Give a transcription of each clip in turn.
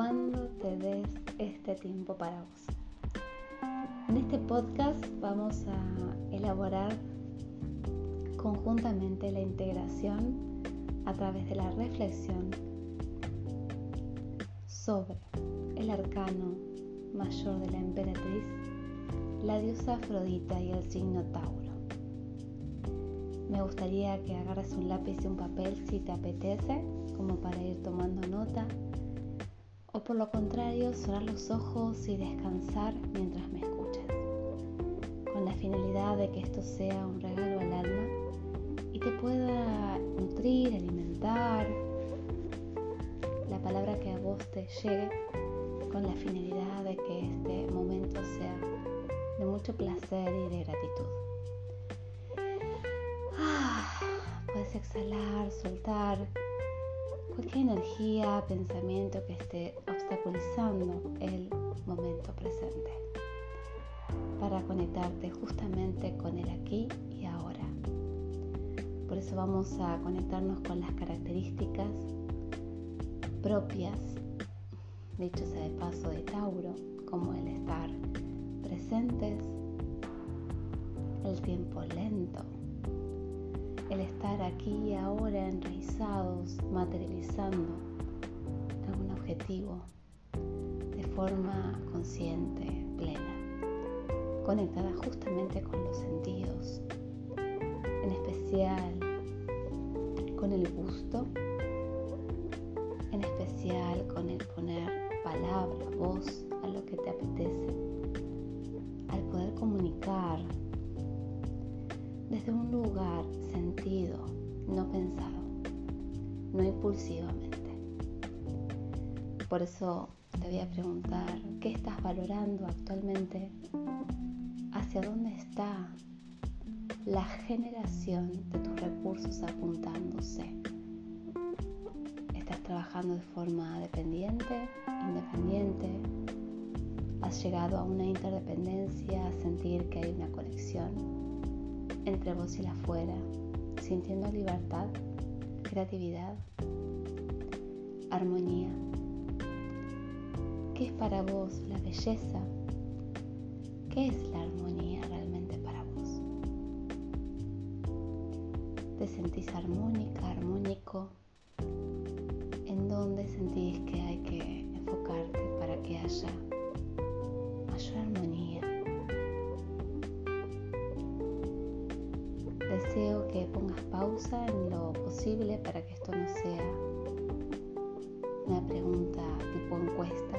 cuando te des este tiempo para vos. En este podcast vamos a elaborar conjuntamente la integración a través de la reflexión sobre el arcano mayor de la emperatriz, la diosa Afrodita y el signo Tauro. Me gustaría que agarres un lápiz y un papel si te apetece, como para ir tomando nota por lo contrario, cerrar los ojos y descansar mientras me escuches, con la finalidad de que esto sea un regalo al alma y te pueda nutrir, alimentar, la palabra que a vos te llegue con la finalidad de que este momento sea de mucho placer y de gratitud. Ah, puedes exhalar, soltar cualquier energía, pensamiento que esté obstaculizando el momento presente para conectarte justamente con el aquí y ahora. Por eso vamos a conectarnos con las características propias, dicho sea de paso, de Tauro, como el estar presentes, el tiempo lento, el estar aquí y ahora enraizados, materializando algún objetivo de forma consciente, plena, conectada justamente con los sentidos, en especial con el gusto, en especial con el poner palabra, voz a lo que te apetece, al poder comunicar desde un lugar sentido, no pensado, no impulsivamente. Por eso te voy a preguntar, ¿qué estás valorando actualmente? ¿Hacia dónde está la generación de tus recursos apuntándose? ¿Estás trabajando de forma dependiente, independiente? ¿Has llegado a una interdependencia, a sentir que hay una conexión? entre vos y la afuera, sintiendo libertad, creatividad, armonía. ¿Qué es para vos la belleza? ¿Qué es la armonía realmente para vos? ¿Te sentís armónica, armónico? ¿En dónde sentís que hay que enfocarte para que haya mayor armonía? Deseo que pongas pausa en lo posible para que esto no sea una pregunta tipo encuesta,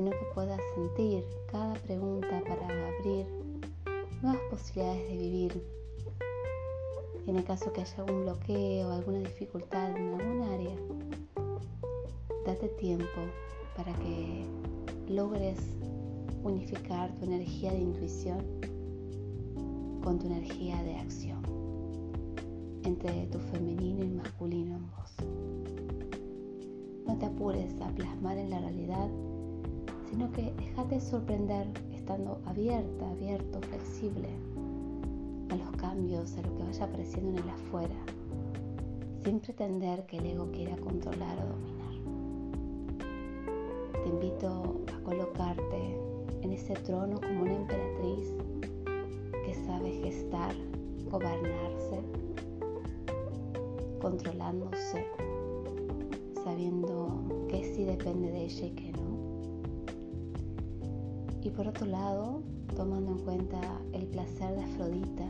sino que puedas sentir cada pregunta para abrir nuevas posibilidades de vivir. en el caso que haya algún bloqueo, alguna dificultad en algún área, date tiempo para que logres unificar tu energía de intuición con tu energía de acción, entre tu femenino y masculino en vos. No te apures a plasmar en la realidad, sino que déjate sorprender estando abierta, abierto, flexible a los cambios, a lo que vaya apareciendo en el afuera, sin pretender que el ego quiera controlar o dominar. Te invito a colocarte en ese trono como una emperatriz sabe gestar, gobernarse, controlándose, sabiendo que sí depende de ella y que. Y por otro lado, tomando en cuenta el placer de Afrodita,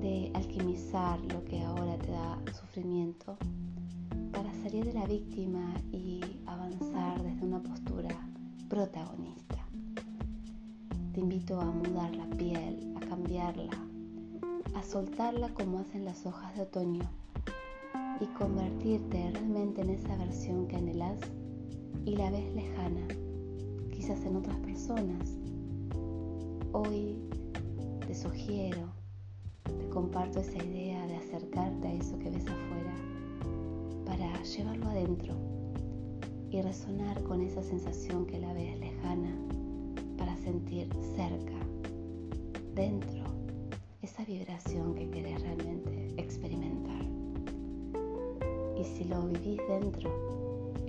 de alquimizar lo que ahora te da sufrimiento, para salir de la víctima y avanzar desde una postura protagonista. Te invito a mudar la piel, a cambiarla, a soltarla como hacen las hojas de otoño y convertirte realmente en esa versión que anhelas y la ves lejana, en otras personas. Hoy te sugiero, te comparto esa idea de acercarte a eso que ves afuera para llevarlo adentro y resonar con esa sensación que la ves lejana sentir cerca, dentro, esa vibración que querés realmente experimentar. Y si lo vivís dentro,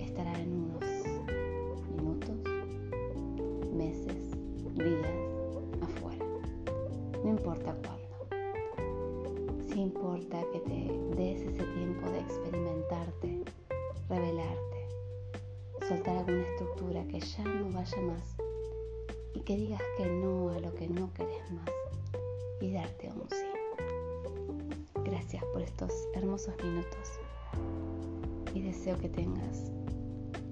estará en unos importa cuándo. Sí importa que te des ese tiempo de experimentarte, revelarte, soltar alguna estructura que ya no vaya más y que digas que no a lo que no querés más y darte un sí. Gracias por estos hermosos minutos y deseo que tengas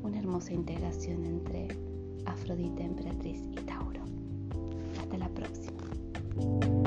una hermosa integración entre Afrodita, Emperatriz y Tauro. Hasta la próxima. you